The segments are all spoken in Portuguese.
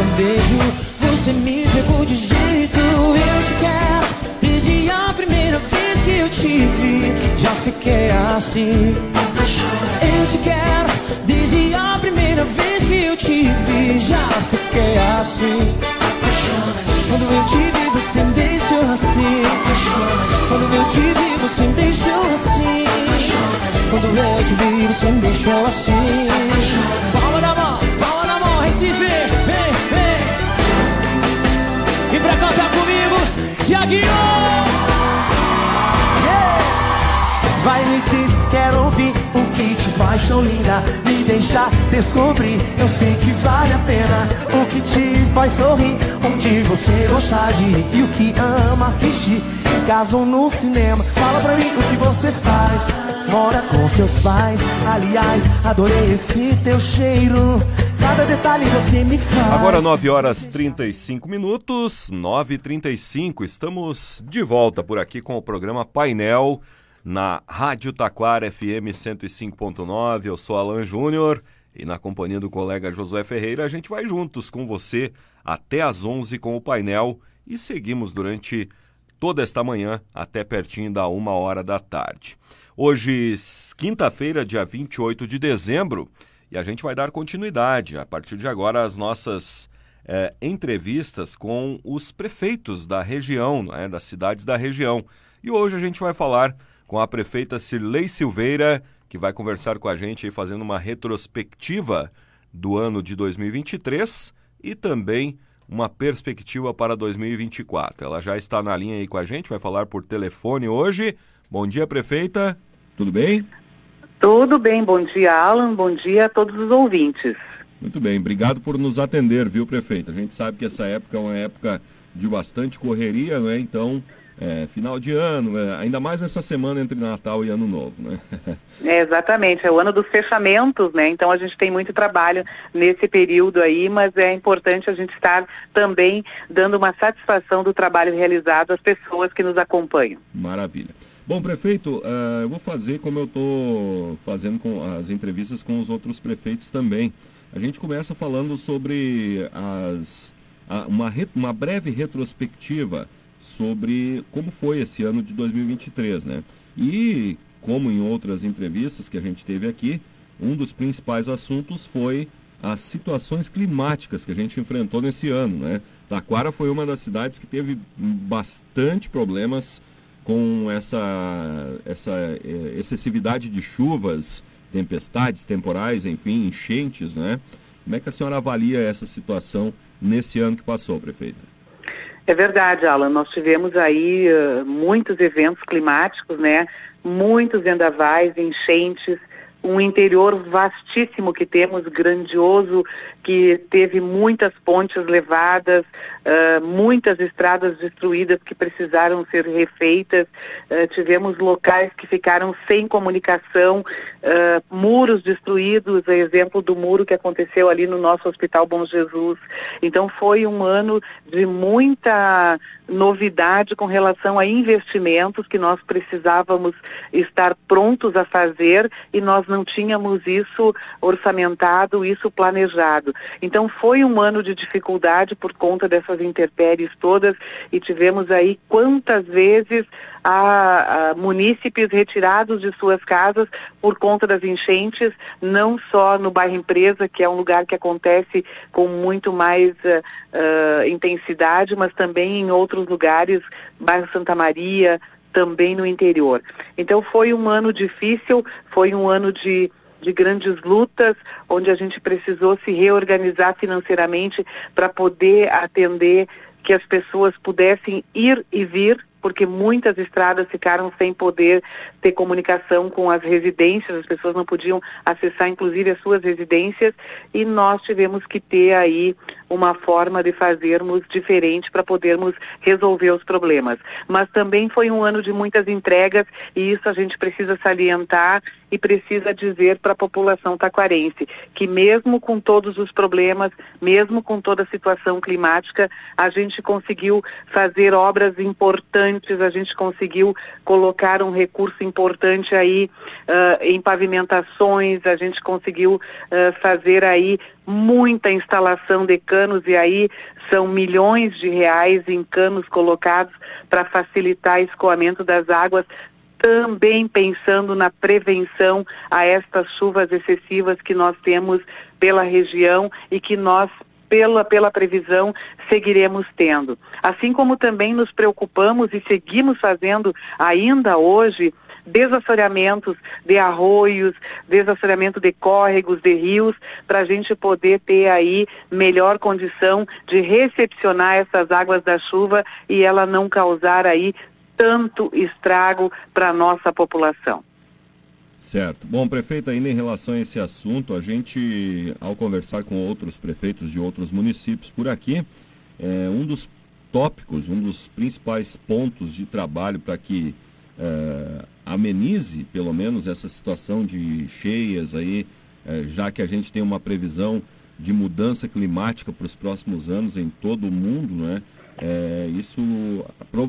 seu beijo. Você me pegou de jeito, eu te quero. Desde a primeira vez que eu te vi, já fiquei assim. Eu te quero, desde a primeira vez que eu te vi, já fiquei assim. Quando eu te vi, você me deixou assim. Quando eu te vi, você me deixou assim. Quando eu te vi, você me deixou assim. Palma na mão, Recife, vem, vem. E pra cantar comigo, Tiaguinho. Vai me diz, quero ouvir o que te faz tão linda. Me deixar descobrir, eu sei que vale a pena. O que te faz sorrir, onde você gosta de ir. E o que ama assistir, ou no cinema. Fala pra mim o que você faz. Mora com seus pais, aliás, adorei esse teu cheiro Cada detalhe você me faz Agora 9 horas 35 minutos, 9h35, estamos de volta por aqui com o programa Painel na Rádio Taquara FM 105.9. Eu sou Alan Júnior e na companhia do colega Josué Ferreira, a gente vai juntos com você até às 11 com o painel e seguimos durante toda esta manhã até pertinho da uma hora da tarde. Hoje, quinta-feira, dia 28 de dezembro, e a gente vai dar continuidade a partir de agora às nossas é, entrevistas com os prefeitos da região, é, das cidades da região. E hoje a gente vai falar com a prefeita Cirlei Silveira, que vai conversar com a gente aí fazendo uma retrospectiva do ano de 2023 e também uma perspectiva para 2024. Ela já está na linha aí com a gente, vai falar por telefone hoje. Bom dia, prefeita. Tudo bem? Tudo bem. Bom dia, Alan. Bom dia a todos os ouvintes. Muito bem. Obrigado por nos atender, viu, prefeita? A gente sabe que essa época é uma época de bastante correria, né? Então, é, final de ano, é, ainda mais nessa semana entre Natal e Ano Novo, né? É, exatamente, é o ano dos fechamentos, né? Então a gente tem muito trabalho nesse período aí, mas é importante a gente estar também dando uma satisfação do trabalho realizado às pessoas que nos acompanham. Maravilha. Bom, prefeito, uh, eu vou fazer como eu estou fazendo com as entrevistas com os outros prefeitos também. A gente começa falando sobre as, uma, uma breve retrospectiva sobre como foi esse ano de 2023, né? E como em outras entrevistas que a gente teve aqui, um dos principais assuntos foi as situações climáticas que a gente enfrentou nesse ano, né? Taquara foi uma das cidades que teve bastante problemas com essa, essa eh, excessividade de chuvas, tempestades temporais, enfim, enchentes, né? Como é que a senhora avalia essa situação nesse ano que passou, prefeita? É verdade, Alan. Nós tivemos aí uh, muitos eventos climáticos, né? Muitos vendavais, enchentes, um interior vastíssimo que temos, grandioso, que teve muitas pontes levadas, uh, muitas estradas destruídas que precisaram ser refeitas, uh, tivemos locais que ficaram sem comunicação, uh, muros destruídos, a exemplo do muro que aconteceu ali no nosso Hospital Bom Jesus. Então foi um ano de muita novidade com relação a investimentos que nós precisávamos estar prontos a fazer e nós não tínhamos isso orçamentado, isso planejado. Então foi um ano de dificuldade por conta dessas intempéries todas e tivemos aí quantas vezes a, a, munícipes retirados de suas casas por conta das enchentes, não só no bairro Empresa, que é um lugar que acontece com muito mais uh, uh, intensidade, mas também em outros lugares, bairro Santa Maria, também no interior. Então foi um ano difícil, foi um ano de de grandes lutas, onde a gente precisou se reorganizar financeiramente para poder atender que as pessoas pudessem ir e vir porque muitas estradas ficaram sem poder ter comunicação com as residências, as pessoas não podiam acessar inclusive as suas residências e nós tivemos que ter aí uma forma de fazermos diferente para podermos resolver os problemas. Mas também foi um ano de muitas entregas e isso a gente precisa salientar e precisa dizer para a população taquarense que mesmo com todos os problemas, mesmo com toda a situação climática, a gente conseguiu fazer obras importantes, a gente conseguiu colocar um recurso importante aí uh, em pavimentações, a gente conseguiu uh, fazer aí muita instalação de canos e aí são milhões de reais em canos colocados para facilitar o escoamento das águas, também pensando na prevenção a estas chuvas excessivas que nós temos pela região e que nós pela, pela previsão seguiremos tendo. Assim como também nos preocupamos e seguimos fazendo ainda hoje desassoreamentos de arroios, desassoreamento de córregos, de rios, para a gente poder ter aí melhor condição de recepcionar essas águas da chuva e ela não causar aí tanto estrago para a nossa população. Certo. Bom, prefeito, ainda em relação a esse assunto, a gente, ao conversar com outros prefeitos de outros municípios por aqui, é, um dos tópicos, um dos principais pontos de trabalho para que é, amenize, pelo menos, essa situação de cheias aí, é, já que a gente tem uma previsão de mudança climática para os próximos anos em todo o mundo, né? É, isso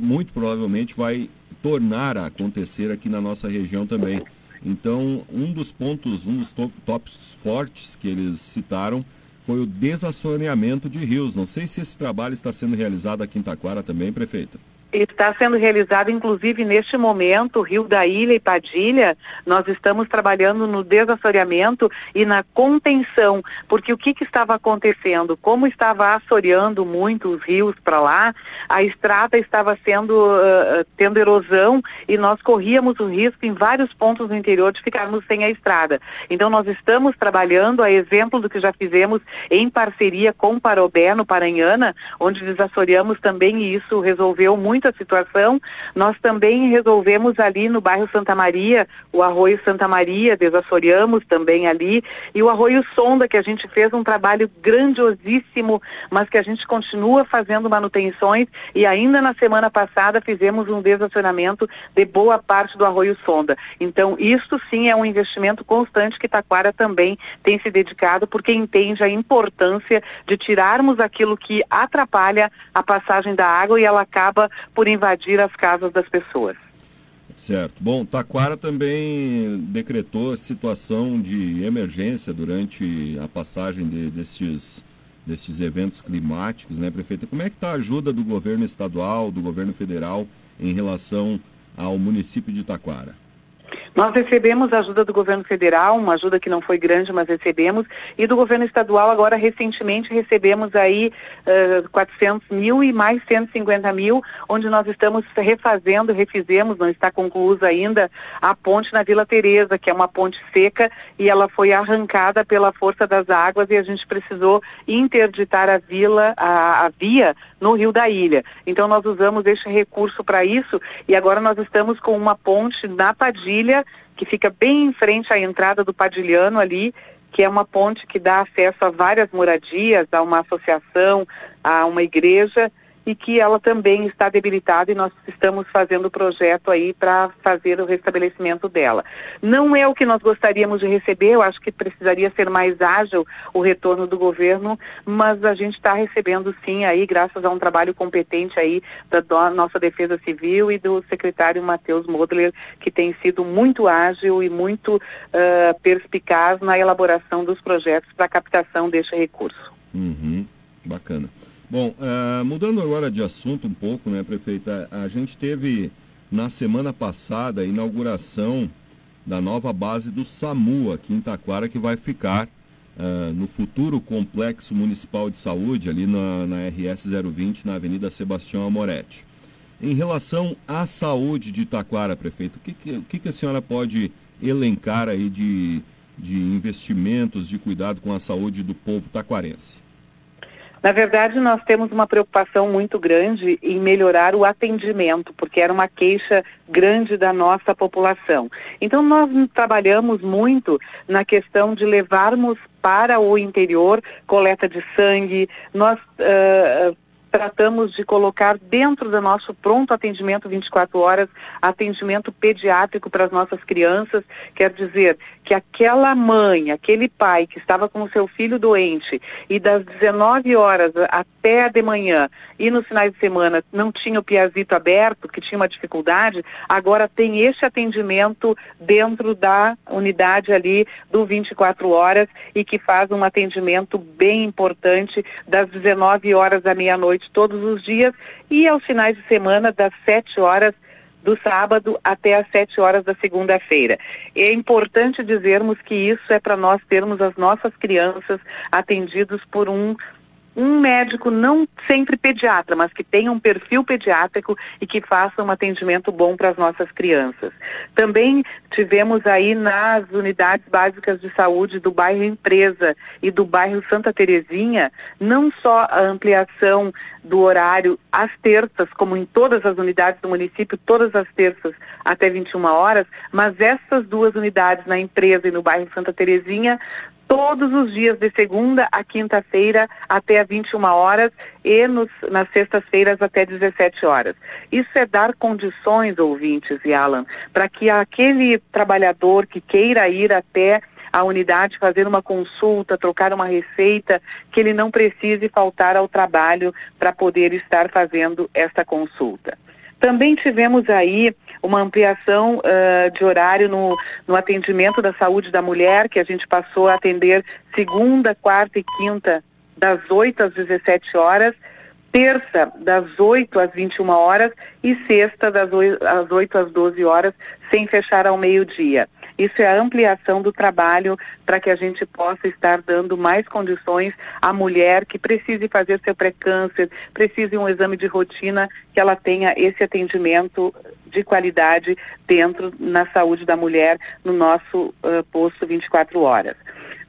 muito provavelmente vai tornar a acontecer aqui na nossa região também. Então, um dos pontos, um dos tópicos fortes que eles citaram foi o desassoreamento de rios. Não sei se esse trabalho está sendo realizado aqui em Taquara também, prefeita. Está sendo realizado, inclusive, neste momento, Rio da Ilha e Padilha, nós estamos trabalhando no desassoreamento e na contenção, porque o que, que estava acontecendo? Como estava assoreando muito os rios para lá, a estrada estava sendo, uh, tendo erosão e nós corríamos o risco em vários pontos do interior de ficarmos sem a estrada. Então, nós estamos trabalhando, a exemplo do que já fizemos em parceria com Parobé, no Paranhana, onde desassoreamos também e isso resolveu muito muita situação. Nós também resolvemos ali no bairro Santa Maria, o Arroio Santa Maria, desassoreamos também ali, e o Arroio Sonda, que a gente fez um trabalho grandiosíssimo, mas que a gente continua fazendo manutenções e ainda na semana passada fizemos um desassoramento de boa parte do Arroio Sonda. Então, isso sim é um investimento constante que Taquara também tem se dedicado, porque entende a importância de tirarmos aquilo que atrapalha a passagem da água e ela acaba por invadir as casas das pessoas. Certo. Bom, Taquara também decretou situação de emergência durante a passagem de, destes eventos climáticos, né, prefeita? Como é que está a ajuda do governo estadual, do governo federal em relação ao município de Taquara? Nós recebemos ajuda do governo federal, uma ajuda que não foi grande, mas recebemos, e do governo estadual agora recentemente recebemos aí uh, 400 mil e mais 150 mil, onde nós estamos refazendo, refizemos, não está concluída ainda, a ponte na Vila Teresa, que é uma ponte seca e ela foi arrancada pela força das águas e a gente precisou interditar a vila, a, a via no Rio da Ilha. Então nós usamos este recurso para isso e agora nós estamos com uma ponte na Padilha que fica bem em frente à entrada do Padilhano ali, que é uma ponte que dá acesso a várias moradias, a uma associação, a uma igreja, e que ela também está debilitada e nós estamos fazendo o projeto aí para fazer o restabelecimento dela. Não é o que nós gostaríamos de receber, eu acho que precisaria ser mais ágil o retorno do governo, mas a gente está recebendo sim aí, graças a um trabalho competente aí da nossa Defesa Civil e do secretário Matheus Modler, que tem sido muito ágil e muito uh, perspicaz na elaboração dos projetos para captação deste recurso. Uhum, bacana. Bom, uh, mudando agora de assunto um pouco, né, prefeita? A gente teve na semana passada a inauguração da nova base do SAMU aqui em Taquara, que vai ficar uh, no futuro Complexo Municipal de Saúde, ali na, na RS 020, na Avenida Sebastião Amoretti. Em relação à saúde de Taquara, prefeito, o que, que, o que, que a senhora pode elencar aí de, de investimentos, de cuidado com a saúde do povo taquarense? Na verdade, nós temos uma preocupação muito grande em melhorar o atendimento, porque era uma queixa grande da nossa população. Então, nós trabalhamos muito na questão de levarmos para o interior coleta de sangue, nós uh, tratamos de colocar dentro do nosso pronto atendimento 24 horas, atendimento pediátrico para as nossas crianças, quer dizer que aquela mãe, aquele pai que estava com o seu filho doente e das 19 horas até de manhã e nos finais de semana não tinha o piazito aberto, que tinha uma dificuldade, agora tem este atendimento dentro da unidade ali do 24 horas e que faz um atendimento bem importante das 19 horas à meia-noite todos os dias e aos finais de semana das 7 horas do sábado até às 7 horas da segunda-feira. É importante dizermos que isso é para nós termos as nossas crianças atendidos por um um médico não sempre pediatra, mas que tenha um perfil pediátrico e que faça um atendimento bom para as nossas crianças. Também tivemos aí nas unidades básicas de saúde do bairro Empresa e do bairro Santa Terezinha, não só a ampliação do horário às terças, como em todas as unidades do município, todas as terças até 21 horas, mas essas duas unidades na empresa e no bairro Santa Terezinha todos os dias de segunda a quinta-feira até 21 horas e nos, nas sextas-feiras até 17 horas. Isso é dar condições, ouvintes e Alan, para que aquele trabalhador que queira ir até a unidade fazer uma consulta, trocar uma receita, que ele não precise faltar ao trabalho para poder estar fazendo essa consulta. Também tivemos aí uma ampliação uh, de horário no, no atendimento da saúde da mulher, que a gente passou a atender segunda, quarta e quinta, das 8 às 17 horas, terça, das 8 às 21 horas e sexta, das 8 às, 8 às 12 horas, sem fechar ao meio-dia. Isso é a ampliação do trabalho para que a gente possa estar dando mais condições à mulher que precise fazer seu pré-câncer, precise um exame de rotina, que ela tenha esse atendimento de qualidade dentro na saúde da mulher no nosso uh, posto 24 horas.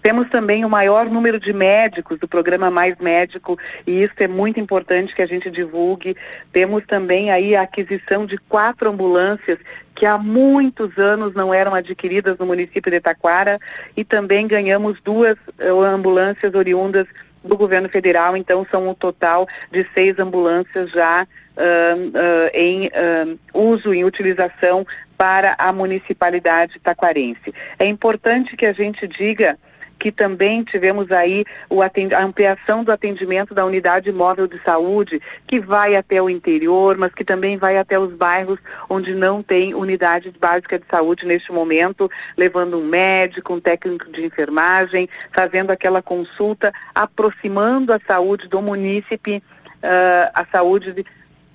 Temos também o maior número de médicos do programa Mais Médico e isso é muito importante que a gente divulgue. Temos também aí a aquisição de quatro ambulâncias que há muitos anos não eram adquiridas no município de Taquara e também ganhamos duas uh, ambulâncias oriundas do governo federal, então são um total de seis ambulâncias já uh, uh, em uso, em utilização para a municipalidade taquarense. É importante que a gente diga que também tivemos aí a ampliação do atendimento da unidade móvel de saúde, que vai até o interior, mas que também vai até os bairros onde não tem unidade básica de saúde neste momento, levando um médico, um técnico de enfermagem, fazendo aquela consulta, aproximando a saúde do munícipe, uh, a saúde de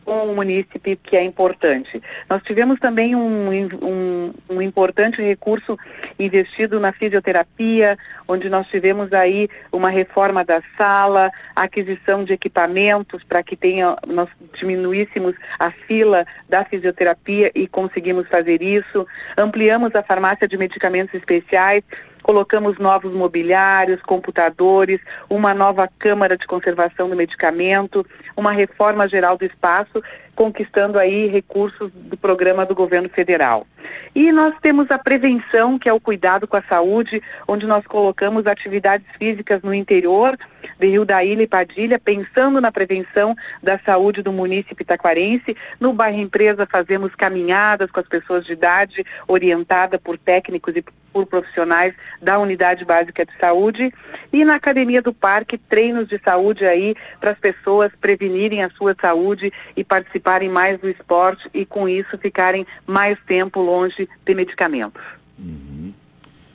com o munícipe, que é importante. Nós tivemos também um, um, um, importante recurso investido na fisioterapia, onde nós tivemos aí uma reforma da sala, aquisição de equipamentos para que tenha, nós diminuíssemos a fila da fisioterapia e conseguimos fazer isso. Ampliamos a farmácia de medicamentos especiais, colocamos novos mobiliários, computadores, uma nova Câmara de Conservação do Medicamento, uma reforma geral do espaço, conquistando aí recursos do programa do governo federal. E nós temos a prevenção, que é o cuidado com a saúde, onde nós colocamos atividades físicas no interior de Rio da Ilha e Padilha, pensando na prevenção da saúde do município itaquarense. No bairro Empresa fazemos caminhadas com as pessoas de idade, orientada por técnicos e por profissionais da unidade básica de saúde e na academia do parque treinos de saúde aí para as pessoas prevenirem a sua saúde e participarem mais do esporte e com isso ficarem mais tempo longe de medicamentos. Uhum.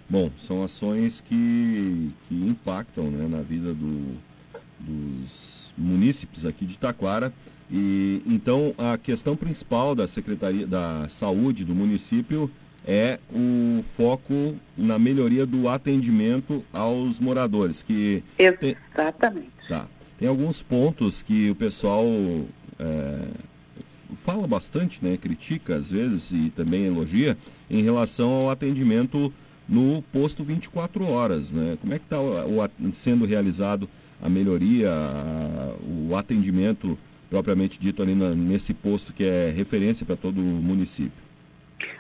Bom, são ações que, que impactam né, na vida do, dos munícipes aqui de Taquara. E então a questão principal da Secretaria da Saúde do município é o foco na melhoria do atendimento aos moradores. Que Exatamente. Tem, tá, tem alguns pontos que o pessoal é, fala bastante, né, critica às vezes e também elogia em relação ao atendimento no posto 24 horas. Né? Como é que está sendo realizado a melhoria, a, o atendimento propriamente dito ali na, nesse posto que é referência para todo o município?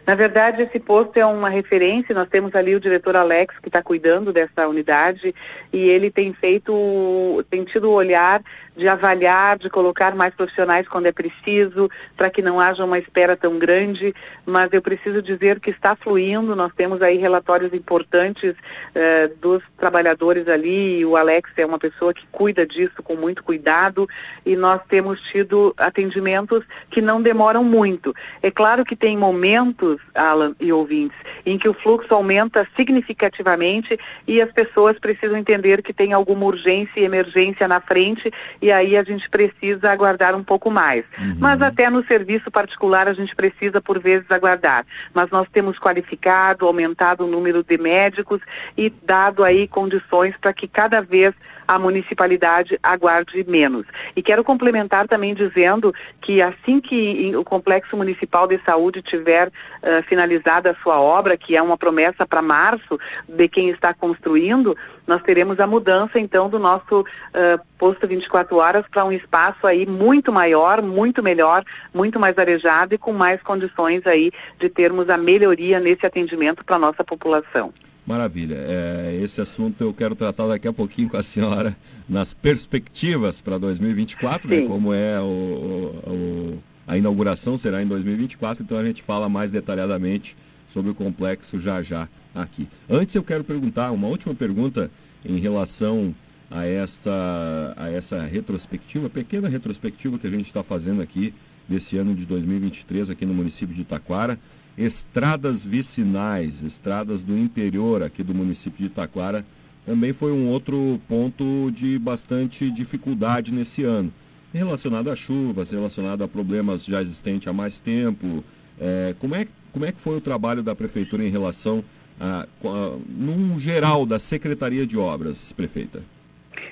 Na verdade, esse posto é uma referência. Nós temos ali o diretor Alex, que está cuidando dessa unidade, e ele tem feito, tem tido o olhar de avaliar, de colocar mais profissionais quando é preciso, para que não haja uma espera tão grande, mas eu preciso dizer que está fluindo, nós temos aí relatórios importantes eh, dos trabalhadores ali, o Alex é uma pessoa que cuida disso com muito cuidado e nós temos tido atendimentos que não demoram muito. É claro que tem momentos, Alan e ouvintes, em que o fluxo aumenta significativamente e as pessoas precisam entender que tem alguma urgência e emergência na frente e aí a gente precisa aguardar um pouco mais. Uhum. Mas até no serviço particular a gente precisa por vezes aguardar. Mas nós temos qualificado, aumentado o número de médicos e dado aí condições para que cada vez a municipalidade aguarde menos. E quero complementar também dizendo que assim que o Complexo Municipal de Saúde tiver uh, finalizada a sua obra, que é uma promessa para março de quem está construindo, nós teremos a mudança então do nosso uh, posto 24 horas para um espaço aí muito maior, muito melhor, muito mais arejado e com mais condições aí de termos a melhoria nesse atendimento para a nossa população. Maravilha. É, esse assunto eu quero tratar daqui a pouquinho com a senhora nas perspectivas para 2024, né, como é o, o, a inauguração será em 2024, então a gente fala mais detalhadamente sobre o complexo já já aqui. Antes eu quero perguntar uma última pergunta em relação a esta a essa retrospectiva, pequena retrospectiva que a gente está fazendo aqui desse ano de 2023 aqui no município de Taquara estradas vicinais, estradas do interior aqui do município de Itaquara, também foi um outro ponto de bastante dificuldade nesse ano. Relacionado a chuvas, relacionado a problemas já existentes há mais tempo. É, como, é, como é que foi o trabalho da Prefeitura em relação a, a num geral da Secretaria de Obras, prefeita?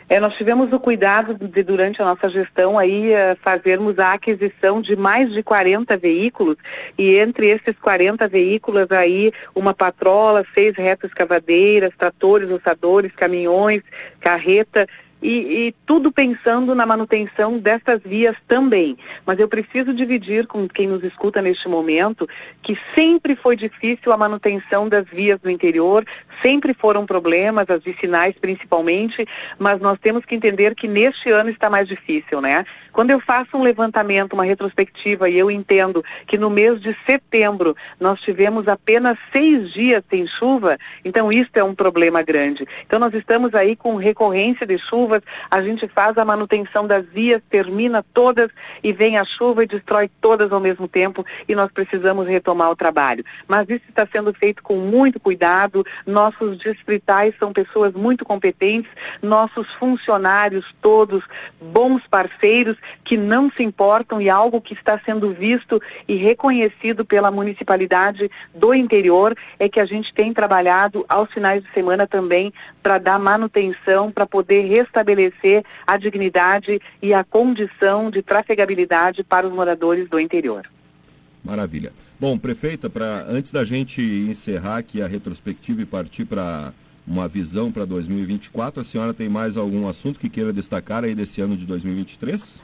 É, nós tivemos o cuidado de, durante a nossa gestão, aí, uh, fazermos a aquisição de mais de 40 veículos e entre esses 40 veículos aí, uma patrola, seis retas cavadeiras, tratores, ossadores, caminhões, carreta, e, e, tudo pensando na manutenção dessas vias também. Mas eu preciso dividir com quem nos escuta neste momento que sempre foi difícil a manutenção das vias do interior, sempre foram problemas, as vicinais principalmente, mas nós temos que entender que neste ano está mais difícil, né? Quando eu faço um levantamento, uma retrospectiva, e eu entendo que no mês de setembro nós tivemos apenas seis dias sem chuva, então isso é um problema grande. Então nós estamos aí com recorrência de chuvas, a gente faz a manutenção das vias, termina todas e vem a chuva e destrói todas ao mesmo tempo e nós precisamos retomar o trabalho. Mas isso está sendo feito com muito cuidado, nossos distritais são pessoas muito competentes, nossos funcionários todos bons parceiros que não se importam e algo que está sendo visto e reconhecido pela municipalidade do interior é que a gente tem trabalhado aos finais de semana também para dar manutenção, para poder restabelecer a dignidade e a condição de trafegabilidade para os moradores do interior. Maravilha. Bom, prefeita, para antes da gente encerrar aqui a retrospectiva e partir para uma visão para 2024, a senhora tem mais algum assunto que queira destacar aí desse ano de 2023?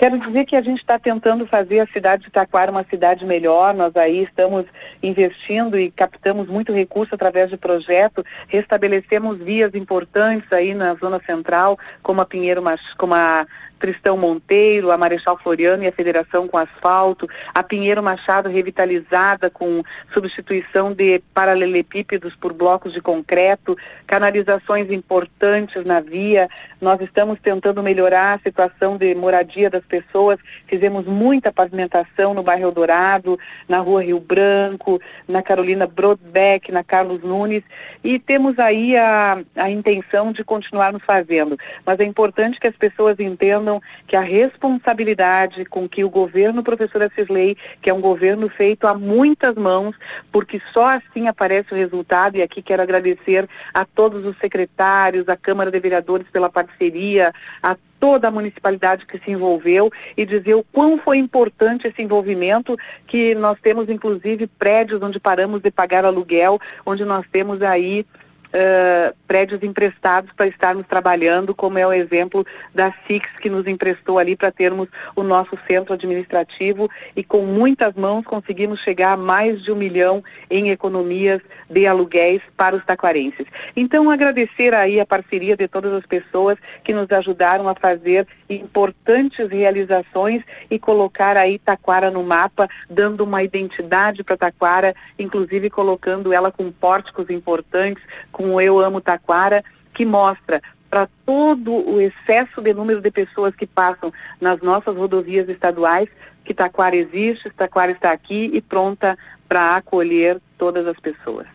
Quero dizer que a gente está tentando fazer a cidade de Taquara uma cidade melhor. Nós aí estamos investindo e captamos muito recurso através de projeto. Restabelecemos vias importantes aí na zona central, como a Pinheiro, como a Tristão Monteiro, a Marechal Floriano e a Federação com asfalto, a Pinheiro Machado revitalizada com substituição de paralelepípedos por blocos de concreto, canalizações importantes na via. Nós estamos tentando melhorar a situação de moradia das pessoas. Fizemos muita pavimentação no bairro Eldorado, na rua Rio Branco, na Carolina Brodbeck, na Carlos Nunes e temos aí a, a intenção de continuarmos fazendo. Mas é importante que as pessoas entendam que a responsabilidade com que o governo professor Cisley, que é um governo feito a muitas mãos, porque só assim aparece o resultado, e aqui quero agradecer a todos os secretários, a Câmara de Vereadores pela parceria, a toda a municipalidade que se envolveu e dizer o quão foi importante esse envolvimento, que nós temos inclusive prédios onde paramos de pagar aluguel, onde nós temos aí uh, prédios emprestados para estarmos trabalhando, como é o exemplo da Six, que nos emprestou ali para termos o nosso centro administrativo e com muitas mãos conseguimos chegar a mais de um milhão em economias de aluguéis para os taquarenses. Então, agradecer aí a parceria de todas as pessoas que nos ajudaram a fazer importantes realizações e colocar aí Taquara no mapa, dando uma identidade para Taquara, inclusive colocando ela com pórticos importantes, com o Eu Amo Taquara, que mostra para todo o excesso de número de pessoas que passam nas nossas rodovias estaduais, que Taquara existe, Taquara está aqui e pronta para acolher todas as pessoas.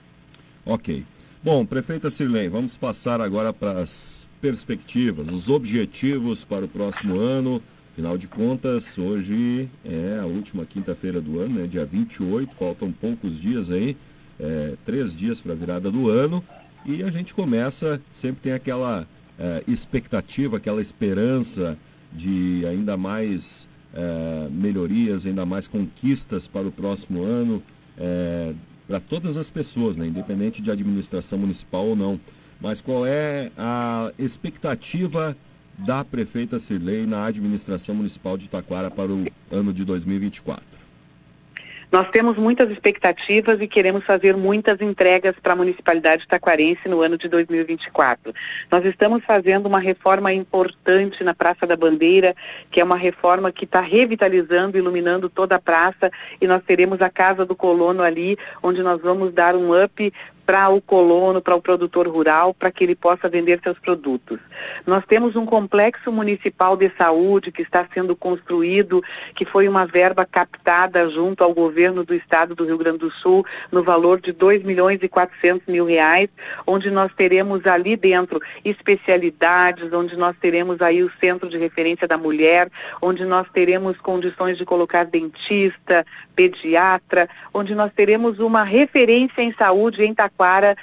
Ok. Bom, prefeita Sirlene, vamos passar agora para as perspectivas, os objetivos para o próximo ano. Afinal de contas, hoje é a última quinta-feira do ano, né? dia 28, faltam poucos dias aí, é, três dias para a virada do ano. E a gente começa, sempre tem aquela é, expectativa, aquela esperança de ainda mais é, melhorias, ainda mais conquistas para o próximo ano. É, para todas as pessoas, né, independente de administração municipal ou não. Mas qual é a expectativa da prefeita Cirlei na administração municipal de Taquara para o ano de 2024? Nós temos muitas expectativas e queremos fazer muitas entregas para a municipalidade taquarense no ano de 2024. Nós estamos fazendo uma reforma importante na Praça da Bandeira, que é uma reforma que está revitalizando, iluminando toda a praça, e nós teremos a Casa do Colono ali, onde nós vamos dar um up para o colono, para o produtor rural, para que ele possa vender seus produtos. Nós temos um complexo municipal de saúde que está sendo construído, que foi uma verba captada junto ao governo do estado do Rio Grande do Sul, no valor de 2 milhões e 400 mil reais, onde nós teremos ali dentro especialidades, onde nós teremos aí o centro de referência da mulher, onde nós teremos condições de colocar dentista, pediatra, onde nós teremos uma referência em saúde em Taquara,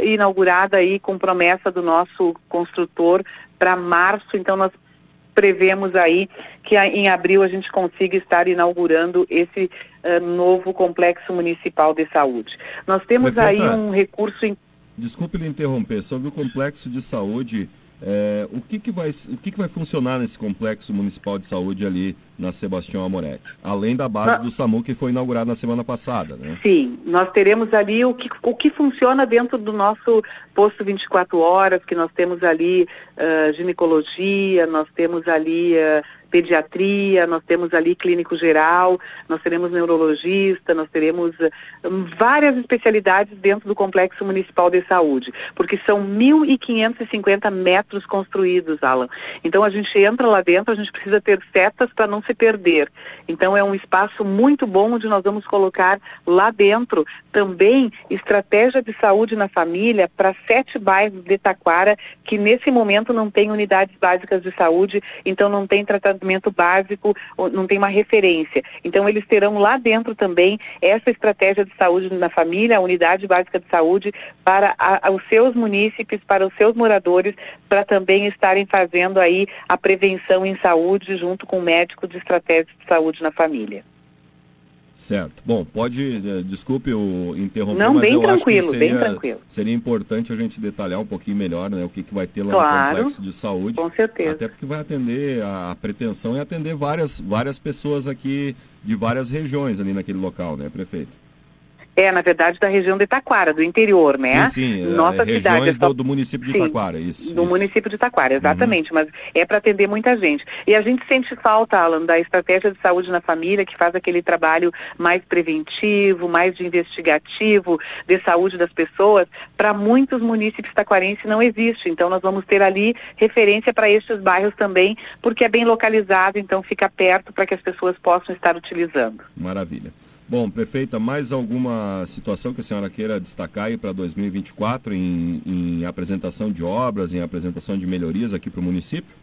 inaugurada aí com promessa do nosso construtor para março. Então nós prevemos aí que em abril a gente consiga estar inaugurando esse uh, novo complexo municipal de saúde. Nós temos Prefeita, aí um recurso. Em... Desculpe lhe interromper, sobre o complexo de saúde é, o que, que, vai, o que, que vai funcionar nesse complexo municipal de saúde ali na Sebastião Amoretti? Além da base do SAMU que foi inaugurada na semana passada, né? Sim, nós teremos ali o que, o que funciona dentro do nosso posto 24 horas, que nós temos ali uh, ginecologia, nós temos ali uh, pediatria, nós temos ali clínico geral, nós teremos neurologista, nós teremos uh, várias especialidades dentro do complexo municipal de saúde, porque são 1.550 metros construídos, Alan. Então a gente entra lá dentro, a gente precisa ter setas para não se perder. Então é um espaço muito bom onde nós vamos colocar lá dentro também estratégia de saúde na família para sete bairros de Taquara que nesse momento não tem unidades básicas de saúde, então não tem tratamento básico, não tem uma referência. Então, eles terão lá dentro também essa estratégia de saúde na família, a unidade básica de saúde, para a, os seus munícipes, para os seus moradores, para também estarem fazendo aí a prevenção em saúde junto com o médico de estratégia de saúde na família. Certo. Bom, pode, eh, desculpe o interromper, Não, mas bem eu acho que seria, bem tranquilo. seria importante a gente detalhar um pouquinho melhor né, o que, que vai ter lá claro, no complexo de saúde. Com certeza. Até porque vai atender, a pretensão é atender várias, várias pessoas aqui de várias regiões ali naquele local, né, prefeito? É, na verdade, da região de Taquara, do interior, né? Sim, sim. Nossa é, cidade. É só... do, do, município de sim, Taquara, isso. Do isso. município de Taquara, exatamente. Uhum. Mas é para atender muita gente. E a gente sente falta, Alan, da estratégia de saúde na família, que faz aquele trabalho mais preventivo, mais de investigativo de saúde das pessoas. Para muitos municípios taquarenses não existe. Então, nós vamos ter ali referência para estes bairros também, porque é bem localizado, então fica perto para que as pessoas possam estar utilizando. Maravilha. Bom, prefeita, mais alguma situação que a senhora queira destacar aí para 2024 em, em apresentação de obras, em apresentação de melhorias aqui para o município?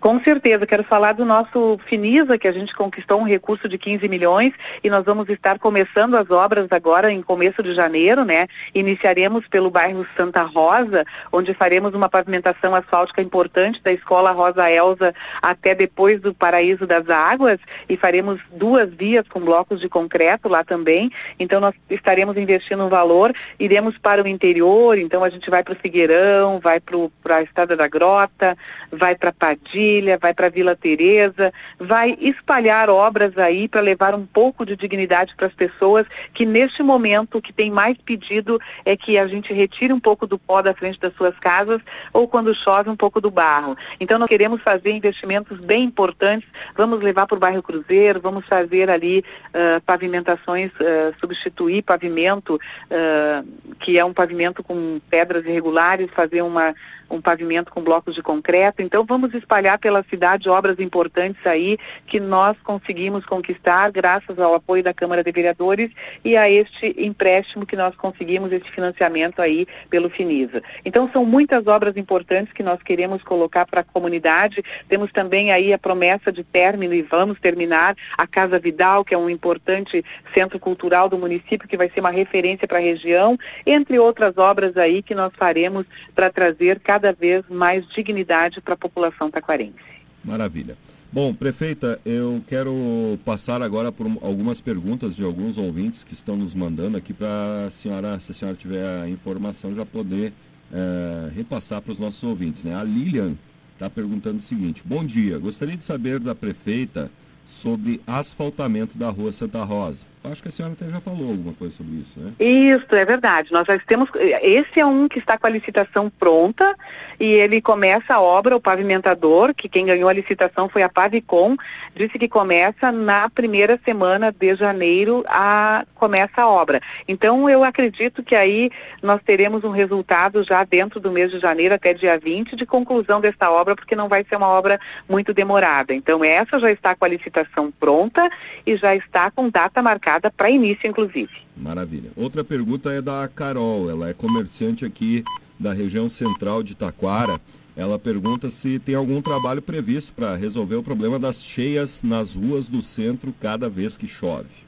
Com certeza, quero falar do nosso Finisa, que a gente conquistou um recurso de 15 milhões e nós vamos estar começando as obras agora em começo de janeiro, né? Iniciaremos pelo bairro Santa Rosa, onde faremos uma pavimentação asfáltica importante da Escola Rosa Elza até depois do Paraíso das Águas e faremos duas vias com blocos de concreto lá também. Então nós estaremos investindo um valor, iremos para o interior, então a gente vai para o Figueirão, vai para a Estrada da Grota, vai para Padilha, Vai para Vila Teresa, vai espalhar obras aí para levar um pouco de dignidade para as pessoas que neste momento que tem mais pedido é que a gente retire um pouco do pó da frente das suas casas ou quando chove um pouco do barro. Então nós queremos fazer investimentos bem importantes, vamos levar para o bairro Cruzeiro, vamos fazer ali uh, pavimentações, uh, substituir pavimento uh, que é um pavimento com pedras irregulares, fazer uma um pavimento com blocos de concreto. Então vamos espalhar pela cidade obras importantes aí que nós conseguimos conquistar graças ao apoio da Câmara de Vereadores e a este empréstimo que nós conseguimos esse financiamento aí pelo Finisa. Então são muitas obras importantes que nós queremos colocar para a comunidade. Temos também aí a promessa de término e vamos terminar a Casa Vidal, que é um importante centro cultural do município que vai ser uma referência para a região, entre outras obras aí que nós faremos para trazer cada cada vez mais dignidade para a população taquarense. Maravilha. Bom, prefeita, eu quero passar agora por algumas perguntas de alguns ouvintes que estão nos mandando aqui para a senhora, se a senhora tiver a informação, já poder é, repassar para os nossos ouvintes. Né? A Lilian está perguntando o seguinte: Bom dia, gostaria de saber da prefeita sobre asfaltamento da rua Santa Rosa. Acho que a senhora até já falou alguma coisa sobre isso, né? Isso, é verdade. Nós já temos. Esse é um que está com a licitação pronta e ele começa a obra, o pavimentador, que quem ganhou a licitação foi a Pavicom, disse que começa na primeira semana de janeiro a começa a obra. Então eu acredito que aí nós teremos um resultado já dentro do mês de janeiro até dia 20 de conclusão dessa obra, porque não vai ser uma obra muito demorada. Então essa já está com a licitação pronta e já está com data marcada para início, inclusive. Maravilha. Outra pergunta é da Carol, ela é comerciante aqui da região central de Taquara. Ela pergunta se tem algum trabalho previsto para resolver o problema das cheias nas ruas do centro cada vez que chove.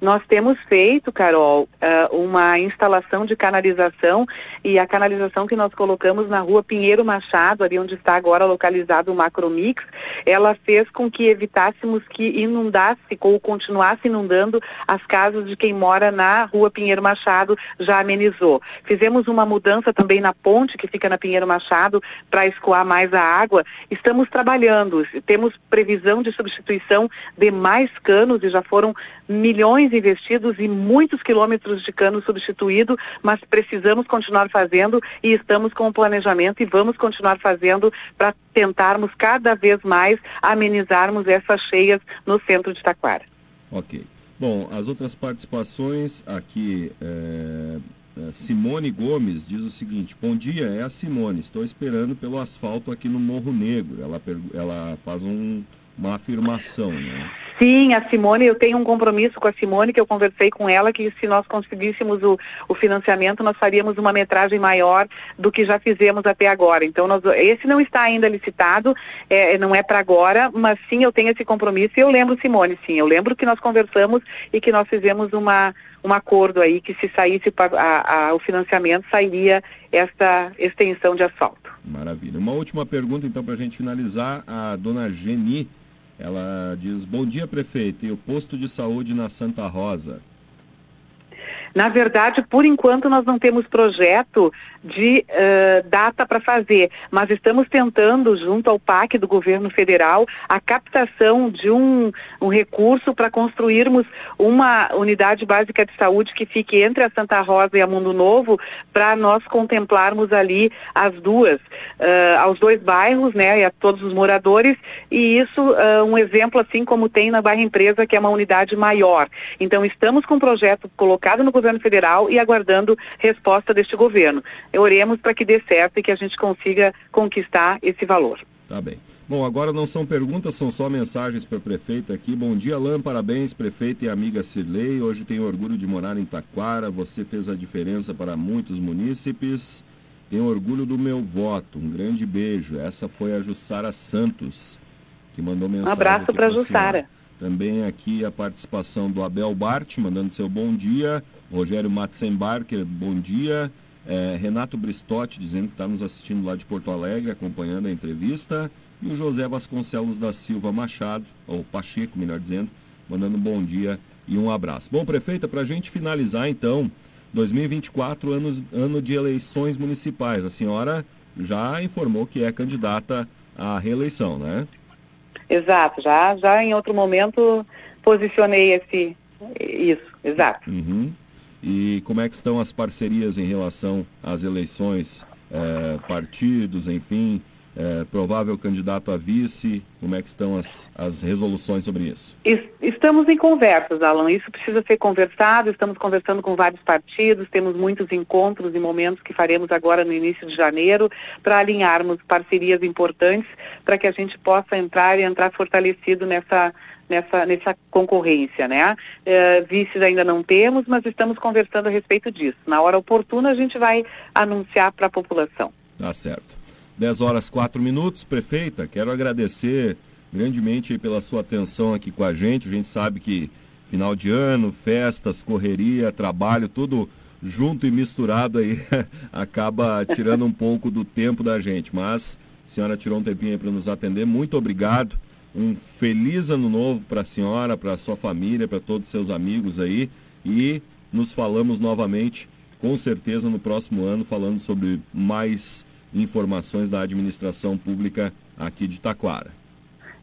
Nós temos feito, Carol, uh, uma instalação de canalização e a canalização que nós colocamos na rua Pinheiro Machado, ali onde está agora localizado o Macromix, ela fez com que evitássemos que inundasse ou continuasse inundando as casas de quem mora na rua Pinheiro Machado, já amenizou. Fizemos uma mudança também na ponte que fica na Pinheiro Machado para escoar mais a água. Estamos trabalhando, temos previsão de substituição de mais canos e já foram milhões investidos e muitos quilômetros de cano substituído, mas precisamos continuar fazendo e estamos com o planejamento e vamos continuar fazendo para tentarmos cada vez mais amenizarmos essas cheias no centro de Taquara. Ok. Bom, as outras participações aqui. É... Simone Gomes diz o seguinte: Bom dia, é a Simone. Estou esperando pelo asfalto aqui no Morro Negro. Ela, ela faz um, uma afirmação, né? Sim, a Simone, eu tenho um compromisso com a Simone, que eu conversei com ela, que se nós conseguíssemos o, o financiamento, nós faríamos uma metragem maior do que já fizemos até agora. Então, nós, esse não está ainda licitado, é, não é para agora, mas sim, eu tenho esse compromisso e eu lembro, Simone, sim, eu lembro que nós conversamos e que nós fizemos uma, um acordo aí que se saísse a, a, o financiamento, sairia esta extensão de asfalto. Maravilha. Uma última pergunta, então, para a gente finalizar. A dona Geni ela diz: Bom dia, prefeito. E o posto de saúde na Santa Rosa? Na verdade, por enquanto, nós não temos projeto de uh, data para fazer, mas estamos tentando, junto ao PAC do governo federal, a captação de um, um recurso para construirmos uma unidade básica de saúde que fique entre a Santa Rosa e a Mundo Novo, para nós contemplarmos ali as duas, uh, aos dois bairros, né, e a todos os moradores, e isso uh, um exemplo assim como tem na Barra Empresa, que é uma unidade maior. Então, estamos com um projeto colocado no governo federal e aguardando resposta deste governo. Oremos para que dê certo e que a gente consiga conquistar esse valor. Tá bem. Bom, agora não são perguntas, são só mensagens para a prefeita aqui. Bom dia, Alain, parabéns, prefeita e amiga Cirlei. Hoje tenho orgulho de morar em Taquara. Você fez a diferença para muitos munícipes. Tenho orgulho do meu voto. Um grande beijo. Essa foi a Jussara Santos, que mandou mensagem. Um abraço para a Jussara. Também aqui a participação do Abel Bart, mandando seu bom dia. Rogério Matzenbarker, bom dia. É, Renato Bristotti, dizendo que está nos assistindo lá de Porto Alegre, acompanhando a entrevista. E o José Vasconcelos da Silva Machado, ou Pacheco, melhor dizendo, mandando um bom dia e um abraço. Bom, prefeita, para a gente finalizar então, 2024, anos, ano de eleições municipais. A senhora já informou que é candidata à reeleição, né? Exato, já, já em outro momento posicionei esse, isso, exato. Uhum. E como é que estão as parcerias em relação às eleições, é, partidos, enfim, é, provável candidato a vice, como é que estão as, as resoluções sobre isso? Estamos em conversas, Alan, isso precisa ser conversado, estamos conversando com vários partidos, temos muitos encontros e momentos que faremos agora no início de janeiro para alinharmos parcerias importantes para que a gente possa entrar e entrar fortalecido nessa nessa, nessa concorrência, né? É, vices ainda não temos, mas estamos conversando a respeito disso. Na hora oportuna a gente vai anunciar para a população. Tá certo. 10 horas 4 minutos. Prefeita, quero agradecer grandemente pela sua atenção aqui com a gente. A gente sabe que final de ano, festas, correria, trabalho, tudo junto e misturado aí acaba tirando um pouco do tempo da gente. Mas a senhora tirou um tempinho aí para nos atender. Muito obrigado. Um feliz ano novo para a senhora, para sua família, para todos os seus amigos aí. E nos falamos novamente, com certeza, no próximo ano, falando sobre mais informações da administração pública aqui de Taquara.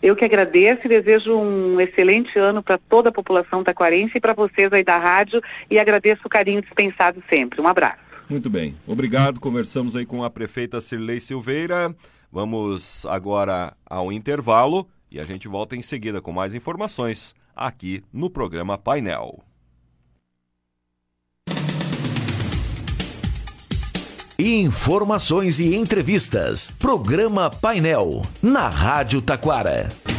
Eu que agradeço e desejo um excelente ano para toda a população taquarense e para vocês aí da rádio e agradeço o carinho dispensado sempre. Um abraço. Muito bem, obrigado. Conversamos aí com a prefeita Cirlei Silveira. Vamos agora ao intervalo e a gente volta em seguida com mais informações aqui no programa Painel. Informações e entrevistas. Programa Painel. Na Rádio Taquara.